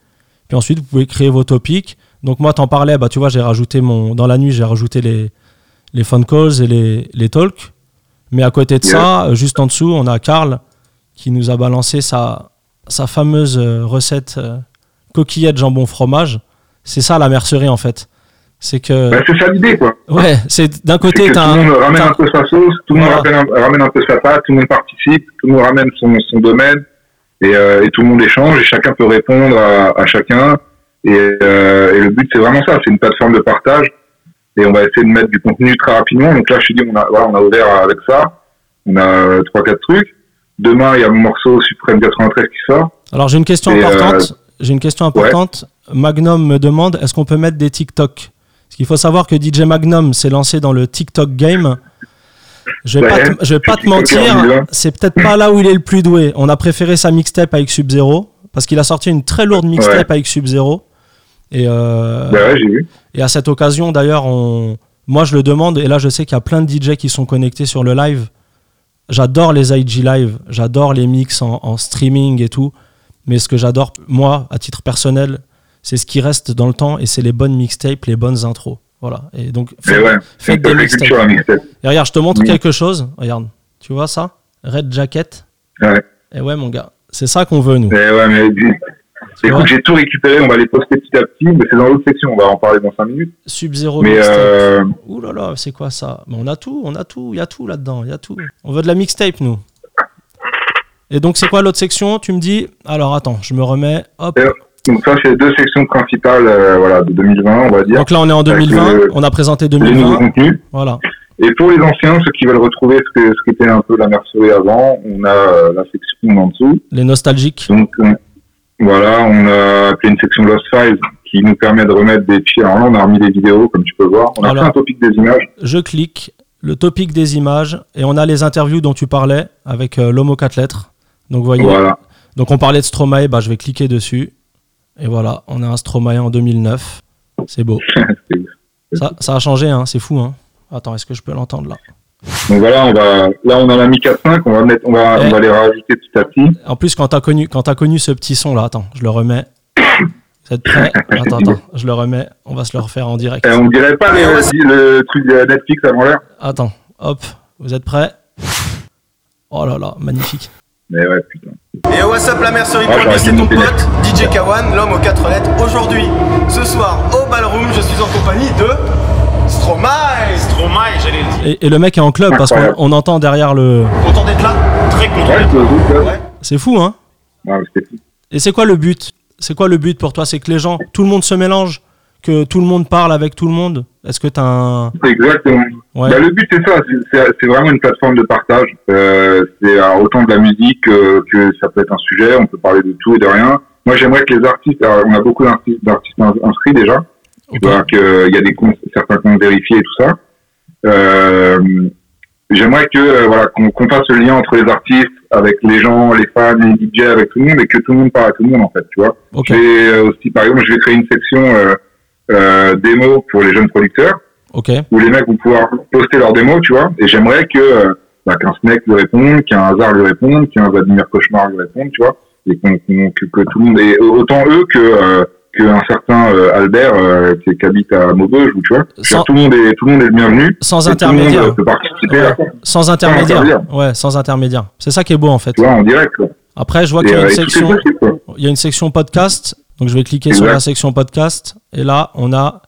Puis ensuite, vous pouvez créer vos topics. Donc moi, t'en parlais, bah, tu vois, j'ai rajouté mon... Dans la nuit, j'ai rajouté les, les phone calls et les, les talks. Mais à côté de ça, euh, juste en dessous, on a Karl qui nous a balancé sa, sa fameuse euh, recette euh, coquillette jambon fromage. C'est ça la mercerie en fait. C'est que Bah, c'est ça l'idée, quoi. ouais, c'est d'un côté que tout le monde ramène un peu sa sauce, tout le monde Voilà. ramène, un- peu sa patte, tout le monde participe, tout le monde ramène son, son domaine et, euh, et tout le monde échange et chacun peut répondre à, à chacun. Et, euh, et le but, c'est vraiment ça, c'est une plateforme de partage et on va essayer de mettre du contenu très rapidement. Donc là, je suis dit, on a, voilà, on a ouvert avec ça, on a euh, trois, quatre trucs. Demain, il y a mon morceau Supreme 93 qui sort. Alors j'ai une question Et, euh, importante. J'ai une question importante. Magnum me demande est-ce qu'on peut mettre des TikTok? Parce qu'il faut savoir que DJ Magnum s'est lancé dans le TikTok game. Je vais Ouais, pas te, je vais pas te mentir, vivant. c'est peut-être pas là où il est le plus doué. On a préféré sa mixtape avec Sub-Zero parce qu'il a sorti une très lourde mixtape avec Sub-Zero. Et, euh, Bah ouais, vu. et à cette occasion, d'ailleurs, on... moi je le demande, et là je sais qu'il y a plein de DJ qui sont connectés sur le live. J'adore les IG live, j'adore les mix en, en streaming et tout. Mais ce que j'adore, moi, à titre personnel, c'est ce qui reste dans le temps et c'est les bonnes mixtapes, les bonnes intros. Voilà. Et donc, faites, ouais, faites des mixtapes. mixtape. Et regarde, je te montre quelque chose. Regarde, tu vois ça? Red Jacket? Ouais. Et ouais, mon gars, c'est ça qu'on veut, nous. Mais ouais, mais écoute, j'ai tout récupéré, on va les poster petit à petit, mais c'est dans l'autre section, on va en parler dans 5 minutes. Sub-Zero Mais mixtape. euh, Ouh là là, c'est quoi ça? Mais on a tout, on a tout, il y a tout là-dedans, il y a tout. On veut de la mixtape, nous. Et donc, c'est quoi l'autre section? Tu me dis. Alors, attends, je me remets. Hop. Donc ça, c'est les deux sections principales euh, voilà, de 2020, on va dire. Donc là, on est en 2020. le- On a présenté les nouveaux 2020. contenus. Voilà. Et pour les anciens, ceux qui veulent retrouver ce que ce qu'était un peu la mercerie avant, on a euh, la section en dessous. Les nostalgiques. Donc on- voilà, on a appelé une section Lost Files qui nous permet de remettre des fichiers. Alors là, on a remis des vidéos, comme tu peux voir. On a Alors. fait un topic des images. Je clique. Le topic des images. Et on a les interviews dont tu parlais avec euh, l'homo 4 lettres. Donc, vous voyez. Voilà. Donc, on parlait de Stromae. Bah, je vais cliquer dessus. Et voilà, on a un Stromae en 2009. C'est beau. Ça, ça a changé, hein, c'est fou. Hein. Attends, est-ce que je peux l'entendre là? Donc voilà, on va, là, on en a mis 4-5, on va mettre, on va, Eh. on va les rajouter petit à petit. En plus, quand t'as connu, quand as connu ce petit son là, attends, je le remets. Vous êtes prêts? Attends, attends, je le remets. On va se le refaire en direct. Et on dirait pas les- le truc de Netflix avant l'heure. Attends, hop, vous êtes prêts? Oh là là, magnifique. Mais ouais, putain. Et what's up la mercerie Ah, c'est ton pote DJ Kawan, l'homme aux quatre lettres. Aujourd'hui, ce soir au ballroom, je suis en compagnie de Stromae. Stromae, j'allais le dire. Et, et le mec est en club parce qu'on entend derrière le. Content d'être là Très content. Ouais. Ouais. C'est fou, hein Ouais, fou. Et c'est quoi le but? C'est quoi le but pour toi? C'est que les gens, tout le monde se mélange, que tout le monde parle avec tout le monde? Est-ce que t'as un. Exactement. Ouais. Bah, le but, c'est ça. c'est- C'est c'est vraiment une plateforme de partage. Euh, c'est euh, autant de la musique euh, que ça peut être un sujet. On peut parler de tout et de rien. Moi, j'aimerais que les artistes, alors, on a beaucoup d'artistes d'artistes ins- inscrits déjà. Ok. Tu vois qu'il y a des comptes, certains comptes vérifiés et tout ça. Euh, j'aimerais que euh, voilà qu'on fasse le lien entre les artistes avec les gens, les fans, les DJ, avec tout le monde et que tout le monde parle à tout le monde en fait, tu vois. Ok. Et euh, aussi par exemple, je vais créer une section euh, euh, démo pour les jeunes producteurs Ok. où les mecs vont pouvoir poster leurs démos, tu vois. Et j'aimerais que euh, bah, qu'un Snake lui réponde, qu'un Hazard lui réponde, qu'un Vladimir Cauchemar lui réponde, tu vois. Et qu'on, qu'on- que, que tout le monde est autant eux que euh, qu'un certain euh, Albert euh, qui, qui habite à Maubeuge, ou tu vois. Sans- tout le monde est tout le monde est le bienvenu. Sans monde, intermédiaire. euh, peut participer à ça, Sans intermédiaire. intermédiaire. Ouais, sans intermédiaire. C'est ça qui est beau en fait. tu vois, en direct. Quoi. Après, je vois Et, qu'il y a une section. possible. Il y a une section podcast, donc je vais cliquer sur la section podcast et là on a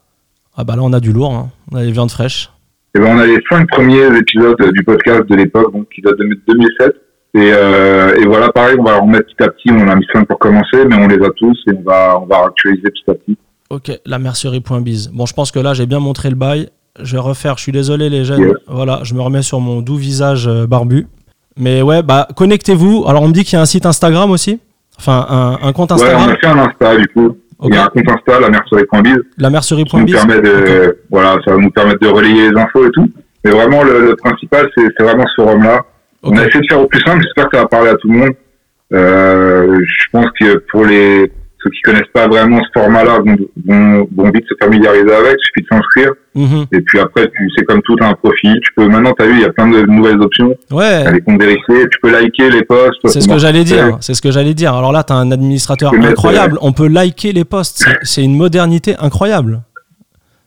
ah bah là on a du lourd, hein. on a les viandes fraîches. Et ben, on a les cinq premiers épisodes du podcast de l'époque, donc qui date de 2007. Et, euh, et voilà, pareil, on va en remettre petit à petit. On a mis cinq pour commencer, mais on les a tous et on va, on va actualiser petit à petit. Ok, la mercerie.biz. Bon, je pense que là j'ai bien montré le bail. Je vais refaire. Je suis désolé les jeunes. Yes. Voilà, je me remets sur mon doux visage euh, barbu. Mais ouais, bah connectez-vous. Alors on me dit qu'il y a un site Instagram aussi. Enfin, un, un compte Ouais, on Instagram. a fait un Insta, du coup. Il y a un compte Insta, la mercerie.biz. La mercerie.biz. permet de, voilà, ça va nous permettre de relayer les infos et tout. Mais vraiment, le, le principal, c'est c'est vraiment ce forum-là. On a essayé de faire au plus simple. J'espère que ça va parler à tout le monde. Euh, je pense que pour les ceux qui connaissent pas vraiment ce format-là, vont, vont, vont vite se familiariser avec. Il suffit de s'inscrire. Mhm. Et puis après, tu c'est comme tout, t'as un profil. Tu peux maintenant, t'as vu, il y a plein de nouvelles options. Ouais. T'as les comptes vérifiés. Tu peux liker les posts. C'est ce que j'allais tu dire. C'est ce que j'allais dire. Alors là, tu as un administrateur Tu mettre, incroyable. On peut liker les posts. C'est une modernité incroyable.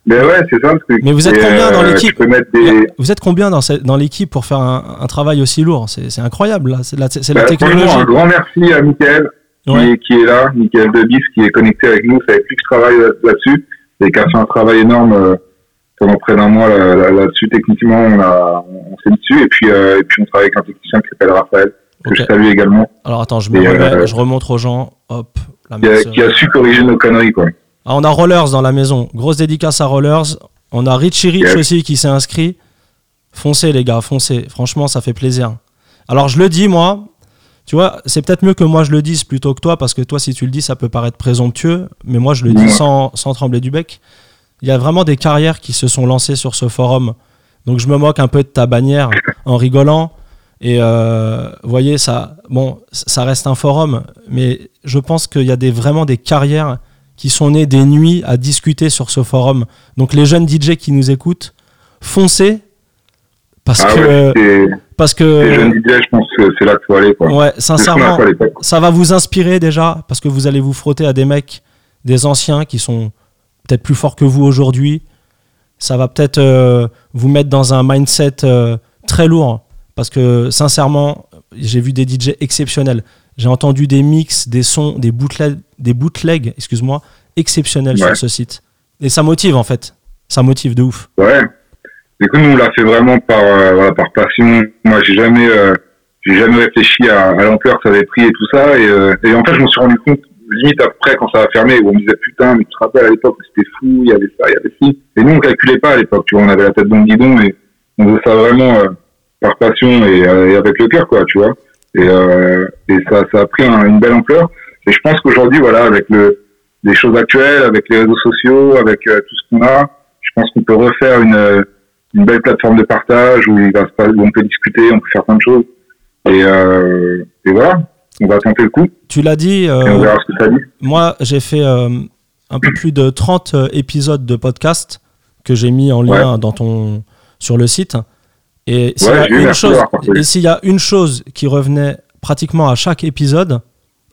Mais ouais, c'est ça. le truc. Mais vous êtes combien dans euh, l'équipe des. Vous êtes combien dans, cette- dans l'équipe pour faire un, un travail aussi lourd? C'est incroyable. là. C'est la, c'est la Bah, technologie. un grand merci à Mickaël qui, Ouais. qui est là, Mickaël Debis, qui est connecté avec nous. C'est avec lui que je travaille là- là-dessus et qui a fait un travail énorme euh, pendant près d'un mois là- là- là-dessus. Techniquement, on, a, on, s'est mis dessus et puis, euh, et puis on travaille avec un technicien qui s'appelle Raphaël, que je salue également, Alors attends, je me Et, remets, euh, je remonte aux gens. Hop. La qui a, qui a su corriger nos conneries. Quoi. Ah, on a Rollers dans la maison. Grosse dédicace à Rollers. On a Richie Rich Yes. aussi qui s'est inscrit. Foncez les gars, foncez. Franchement, ça fait plaisir. Alors je le dis moi. Tu vois, c'est peut-être mieux que moi je le dise plutôt que toi, parce que toi, si tu le dis, ça peut paraître présomptueux, mais moi je le dis sans, sans trembler du bec. Il y a vraiment des carrières qui se sont lancées sur ce forum. Donc je me moque un peu de ta bannière en rigolant. Et euh, vous voyez, ça, bon, ça reste un forum, mais je pense qu'il y a des, vraiment des carrières qui sont nées des nuits à discuter sur ce forum. Donc les jeunes DJ qui nous écoutent, foncez parce Ah que ouais, parce les que jeunes DJ, je pense que c'est là qu'il faut aller. Quoi. ouais, sincèrement, ça va vous inspirer déjà parce que vous allez vous frotter à des mecs, des anciens qui sont peut-être plus forts que vous aujourd'hui. Ça va peut-être euh, vous mettre dans un mindset euh, très lourd parce que sincèrement, j'ai vu des DJ exceptionnels. J'ai entendu des mix, des sons, des bootlegs, des bootlegs, excuse-moi, exceptionnels Ouais. sur ce site. Et ça motive en fait. Ça motive de ouf. Ouais. Du coup, nous, on l'a fait vraiment par, euh, voilà, par passion. Moi, j'ai jamais, euh, j'ai jamais réfléchi à, à l'ampleur que ça avait pris et tout ça. Et, euh, et en fait, je me suis rendu compte, limite après, quand ça a fermé, où on me disait, putain, mais tu te rappelles à l'époque, c'était fou, il y avait ça, il y avait ci. Et nous, on calculait pas à l'époque, tu vois, on avait la tête dans le guidon et on faisait ça vraiment par passion et, et avec le cœur, quoi, tu vois. Et, et ça, ça a pris un- une belle ampleur. Et je pense qu'aujourd'hui, voilà, avec le, les choses actuelles, avec les réseaux sociaux, avec euh, tout ce qu'on a, je pense qu'on peut refaire une, euh, une belle plateforme de partage où, il va se passer- où on peut discuter, on peut faire plein de choses. Et, euh, et voilà, on va tenter le coup Tu l'as dit, et on euh, verra ce que ça dit. moi j'ai fait euh, un peu plus de 30 euh, épisodes de podcast que j'ai mis en lien dans ton, sur le site. S'il y, a une chose- et s'il y a une chose qui revenait pratiquement à chaque épisode,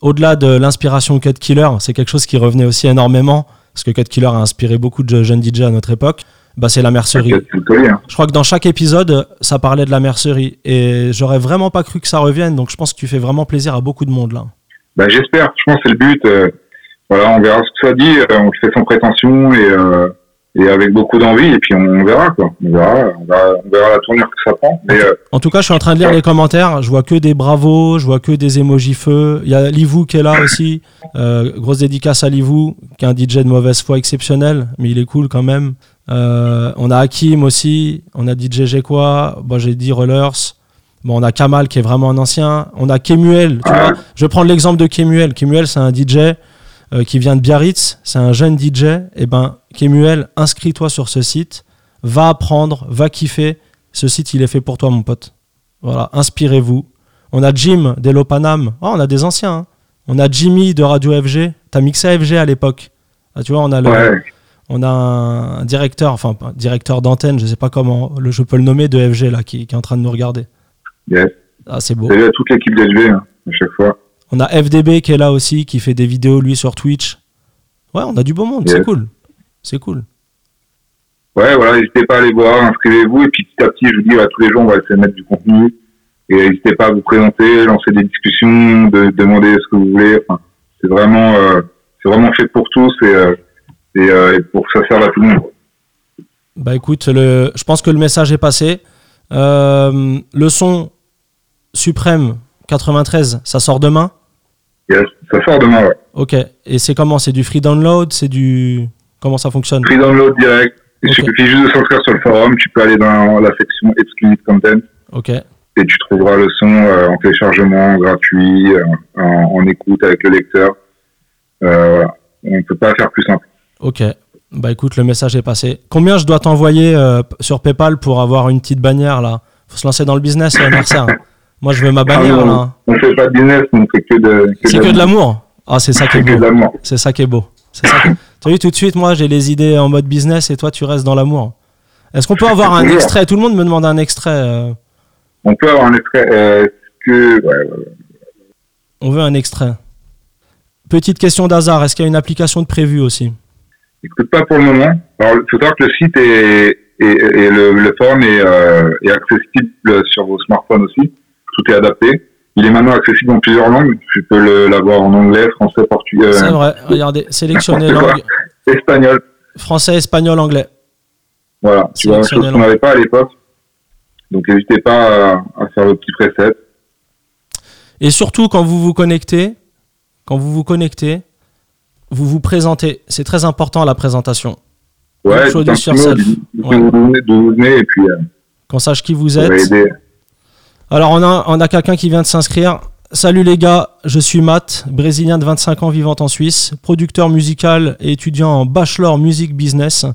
au-delà de l'inspiration Cut Killer, c'est quelque chose qui revenait aussi énormément, parce que Cut Killer a inspiré beaucoup de jeunes DJ à notre époque, bah c'est la mercerie. Hein. Je crois que dans chaque épisode, ça parlait de la mercerie. Et j'aurais vraiment pas cru que ça revienne, donc je pense que tu fais vraiment plaisir à beaucoup de monde là. Bah, j'espère, je pense que c'est le but. euh, voilà, on verra ce que ça dit, euh, on le fait sans prétention et, euh, et avec beaucoup d'envie, et puis on verra, quoi. On verra, on verra, on verra la tournure que ça prend. Mais euh, En tout cas, je suis en train de lire les commentaires. Je vois que des bravos, je vois que des emojis feu. Il y a Livou qui est là aussi. Euh, grosse dédicace à Livou, qui est un DJ de mauvaise foi exceptionnel, mais il est cool quand même. Euh, on a Hakim aussi. On a DJ quoi Bon, j'ai dit Rollers. Bon, on a Kamal qui est vraiment un ancien. On a Kemuel. Tu Ouais. vois, je vais prendre l'exemple de Kemuel. Kemuel, c'est un DJ euh, qui vient de Biarritz. C'est un jeune DJ. Et ben, Kemuel, inscris-toi sur ce site. Va apprendre, va kiffer Ce site, il est fait pour toi, mon pote. Voilà, inspirez-vous. On a Jim d'Elopanam. Oh, on a des anciens. hein. On a Jimmy de Radio FG. T'as mixé FG à l'époque. Ah, tu vois, on a le, Ouais. on a un directeur, enfin directeur d'antenne, je sais pas comment le, je peux le nommer de FG là, qui, qui est en train de nous regarder. Yes. Ah, c'est beau. Salut à toute l'équipe d'SV, hein, à chaque fois. On a FDB qui est là aussi, qui fait des vidéos lui sur Twitch. Ouais, on a du beau monde, c'est cool. C'est cool. Ouais, voilà, n'hésitez pas à aller voir, inscrivez-vous, et puis petit à petit, je vous dis, à tous les jours, on va essayer de mettre du contenu, et n'hésitez pas à vous présenter, lancer des discussions, de, demander ce que vous voulez, enfin, c'est vraiment, euh, c'est vraiment fait pour tous, et, euh, et, euh, et pour que ça serve à tout le monde. Bah écoute, le, je pense que le message est passé. Le son suprême 93, ça sort demain. Yes. Ça sort demain, ouais. Ok. Et c'est comment? C'est du free download? C'est du comment ça fonctionne? Free download direct, il suffit juste de s'inscrire sur le forum, tu peux aller dans la section exclusive content, Ok. et tu trouveras le son euh, en téléchargement gratuit, euh, en, en écoute avec le lecteur. Euh, voilà. On ne peut pas faire plus simple. Ok. Bah écoute, le message est passé. Combien je dois t'envoyer euh, sur PayPal pour avoir une petite bannière là? Faut se lancer dans le business, euh, Mercer. Moi, je veux ma bannière Ah, là. On fait pas de business, on fait que de, C'est que de l'amour. Ah, c'est ça qui est beau. C'est ça qui est beau. C'est ça. T'as vu tout de suite, moi, j'ai les idées en mode business et toi, tu restes dans l'amour. Est-ce qu'on peut avoir un extrait? Tout le monde me demande un extrait. euh, On peut avoir un extrait, euh, que, ouais, ouais, ouais. On veut un extrait. Petite question d'hasard. Est-ce qu'il y a une application de prévu aussi? Écoute pas pour le moment. Alors, il faut savoir que le site est, est, est- le, le forum est, euh, est accessible sur vos smartphones aussi. Tout est adapté. Il est maintenant accessible en plusieurs langues. Tu peux l'avoir en anglais, français, portugais, C'est vrai. Regardez, quoi. langue espagnol. français, espagnol, anglais. Voilà. Tu vois, chose qu'on n'avait pas à l'époque. Donc, n'hésitez pas à, à faire le petit preset. Et surtout, quand vous vous connectez, quand vous vous connectez, vous vous présentez. C'est très important la présentation. Ouais, un petit mot vous venez, et puis, euh, Qu'on sache qui vous êtes. aider. Alors, on a, on a quelqu'un qui vient de s'inscrire. Salut les gars, je suis Matt, brésilien de 25 ans vivant en Suisse, producteur musical et étudiant en bachelor music business.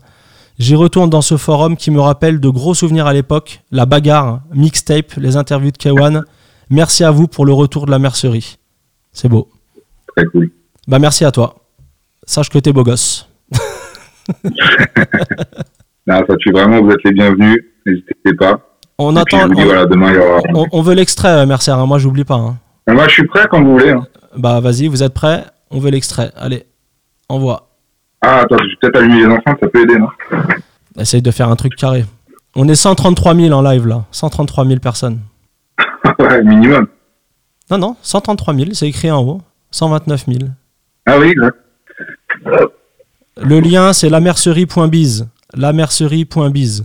J'y retourne dans ce forum qui me rappelle de gros souvenirs à l'époque, la bagarre, mixtape, les interviews de K1. Merci à vous pour le retour de la mercerie. C'est beau. Très cool. Bah merci à toi. Sache que t'es beau gosse. Non, ça tue vraiment, vous êtes les bienvenus. N'hésitez pas. On Et attend. dis, on, voilà, demain, il y aura. on- on veut l'extrait, euh, Mercer. hein. Moi, j'oublie pas. hein. Moi, je suis prêt quand vous voulez. hein. Bah vas-y, vous êtes prêts? On veut l'extrait. Allez, envoie. Ah, attends, je vais peut-être allumer les enceintes, ça peut aider, non? Essaye de faire un truc carré. On est 133 000 en live là. 133 000 personnes. Ouais, minimum. Non, non, 133 000, c'est écrit en haut. 129 000. Ah oui, exact. Le lien, c'est lamercerie.biz. Lamercerie.biz.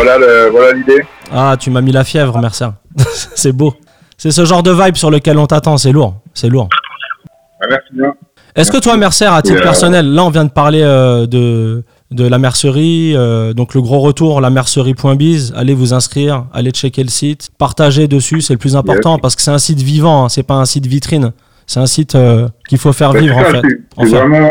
Voilà le- voilà l'idée. Ah, tu m'as mis la fièvre, Mercer. c'est beau. C'est ce genre de vibe sur lequel on t'attend. C'est lourd. C'est lourd. Ouais, merci bien. Est-ce que toi, Mercer, à titre euh, personnel, là, on vient de parler euh, de, de la mercerie, euh, donc le gros retour, la mercerie.biz. Allez vous inscrire, allez checker le site, partagez dessus, c'est le plus important parce que c'est un site vivant, hein, c'est pas un site vitrine. C'est un site euh, qu'il faut faire Bah, vivre en fait. c'est- En C'est fait. vraiment,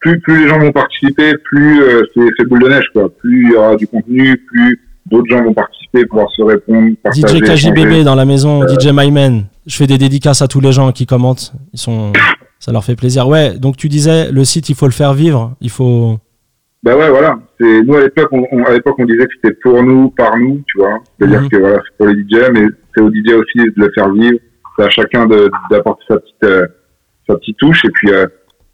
plus, plus les gens vont participer, plus c'est c'est boule de neige, quoi. Plus il y aura du contenu, plus d'autres gens vont participer, pouvoir se répondre. DJ KJBB dans la maison, euh, DJ MyMan. Je fais des dédicaces à tous les gens qui commentent. Ils sont, ça leur fait plaisir. Ouais, donc tu disais, le site, il faut le faire vivre. Il faut. Ben ouais, voilà. C'est nous à l'époque, on, à l'époque, on disait que c'était pour nous, par nous, tu vois. C'est-à-dire mhm. que voilà, c'est pour les DJ, mais c'est aux DJ aussi de le faire vivre. C'est à chacun d'apporter sa petite, euh, sa petite touche. Et puis, euh,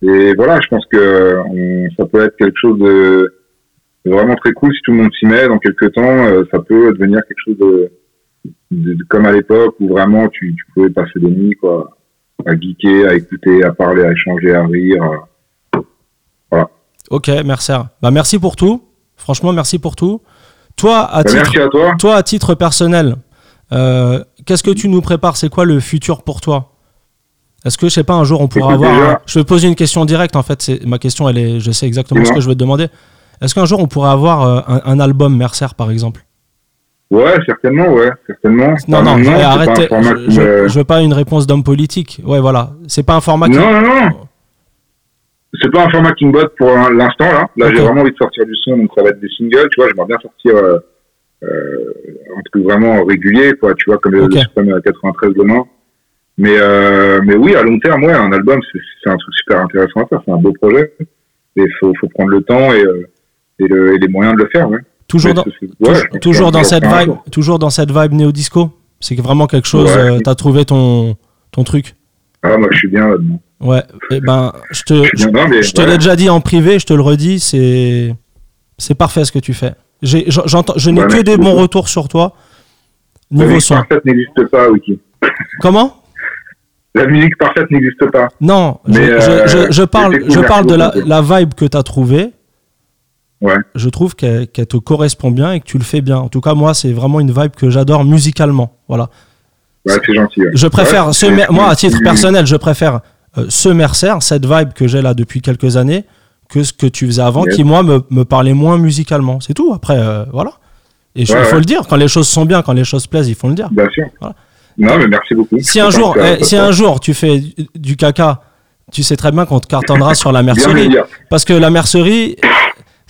et voilà, je pense que on, ça peut être quelque chose de vraiment très cool si tout le monde s'y met. Dans quelques temps, euh, ça peut devenir quelque chose de, de, comme à l'époque où vraiment tu, tu, pouvais passer des nuits quoi, à geeker, à écouter, à parler, à échanger, à rire. Voilà. Ok, merci. Bah merci pour tout. Franchement, merci pour tout. Toi, à, bah, titre, à toi. toi, à titre personnel, euh, qu'est-ce que tu nous prépares? C'est quoi le futur pour toi? Est-ce que, je sais pas, un jour on pourra avoir. Je vais poser une question directe en fait. C'est ma question. Elle est. Je sais exactement ce que je veux te demander. Est-ce qu'un jour on pourrait avoir euh, un, album Mercer par exemple? Ouais, certainement, ouais, certainement. Non, non, arrêtez. Je, je, veux pas une réponse d'homme politique. Ouais, voilà. C'est pas un format. Non, non, non. C'est pas un format qui me botte pour l'instant là. Là, j'ai vraiment envie de sortir du son, donc ça va être des singles. Tu vois, j'aimerais bien sortir euh, euh, un truc vraiment régulier, quoi. Tu vois, comme okay. le 93 demain. Mais euh, mais oui, à long terme, ouais, un album, c'est un truc super intéressant à faire. C'est un beau projet. Et faut faut prendre le temps et et, les moyens de le faire. Ouais. Toujours dans, toujours, dans cette vibe, toujours dans cette vibe néo disco. C'est vraiment quelque chose. tu euh, T'as trouvé ton ton truc. Ah moi je suis bien là-dedans. Ouais. Et eh ben je te je, te l'ai déjà dit en privé, je te le redis, c'est c'est parfait ce que tu fais. J'entends, je n'ai que des bons retours sur toi. Niveau La musique parfaite n'existe pas, Wiki. Comment? La musique parfaite n'existe pas. Non, je, je, je, parle, je parle de la, la vibe que tu as trouvée je trouve qu'elle te correspond bien et que tu le fais bien. En tout cas, moi, c'est vraiment une vibe que j'adore musicalement. Voilà. c'est gentil. Je préfère, ce, moi, à titre personnel, je préfère euh, ce Mercer, cette vibe que j'ai là depuis quelques années, que ce que tu faisais avant, qui, moi, me, me, parlait moins musicalement. C'est tout. Après, euh, voilà. Et il faut le dire. Quand les choses sont bien, quand les choses plaisent, il faut le dire. Bien sûr. Non, mais merci beaucoup. Si un, jour, eh, si un jour tu fais du caca, tu sais très bien qu'on te cartonnera sur la mercerie. Parce que la mercerie,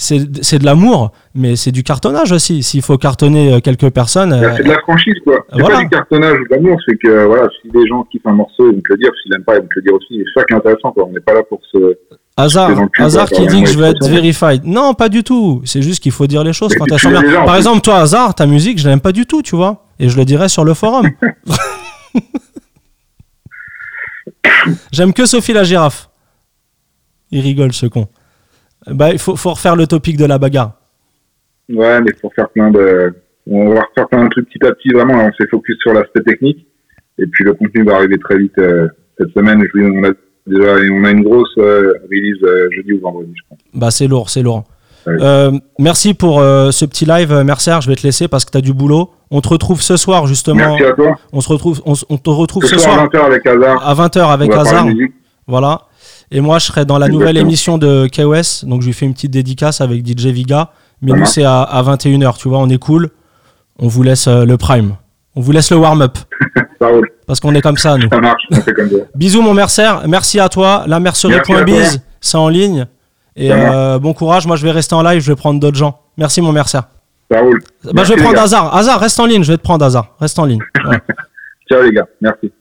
c'est de l'amour, mais c'est du cartonnage aussi. S'il faut cartonner euh, quelques personnes. Bah, c'est de la franchise, quoi. C'est pas du cartonnage ou de l'amour, c'est que voilà, si des gens kiffent un morceau, ils vont te le dire. S'ils n'aiment pas, ils vont te le dire aussi. C'est ça qui est intéressant, quoi. On n'est pas là pour se. Hasard, hasard qui dit que je veux être verified. Non, pas du tout. C'est juste qu'il faut dire les choses quand elles sont bien. Par exemple, toi, hasard, ta musique, je l'aime pas du tout, tu vois. Et je le dirai sur le forum. J'aime que Sophie la girafe. Il rigole, ce con. Bah, il faut, faut, refaire le topic de la bagarre. Ouais, mais il faut faire plein de. On va refaire plein de trucs petit à petit, vraiment. On s'est focus sur l'aspect technique. Et puis le contenu va arriver très vite euh, cette semaine. On a déjà on a une grosse euh, release euh, jeudi ou vendredi, je pense. Bah, c'est lourd, c'est lourd. merci pour ce petit live, Mercer. Je vais te laisser parce que tu as du boulot. On te retrouve ce soir, justement. Merci à toi. On, se retrouve, on, te retrouve ce, ce soir, à 20h avec Hazard. À 20h avec Hazard. Voilà. Et moi, je serai dans la nouvelle émission de KOS. Donc, je lui fais une petite dédicace avec DJ Viga. Mais nous, c'est à, 21h. Tu vois, on est cool. On vous laisse euh, le prime. On vous laisse le warm-up. Parce qu'on est comme ça, nous. Ça marche, on fait comme ça. Bisous, mon mercer. Merci à toi. La mercerie.biz, c'est en ligne. Et euh, bon courage. Moi, je vais rester en live. Je vais prendre d'autres gens. Merci, mon mercer. Ça roule. Bah, je vais prendre Hazard. Hazard, reste en ligne. Je vais te prendre Hazard. Reste en ligne. Ciao, les gars. Merci.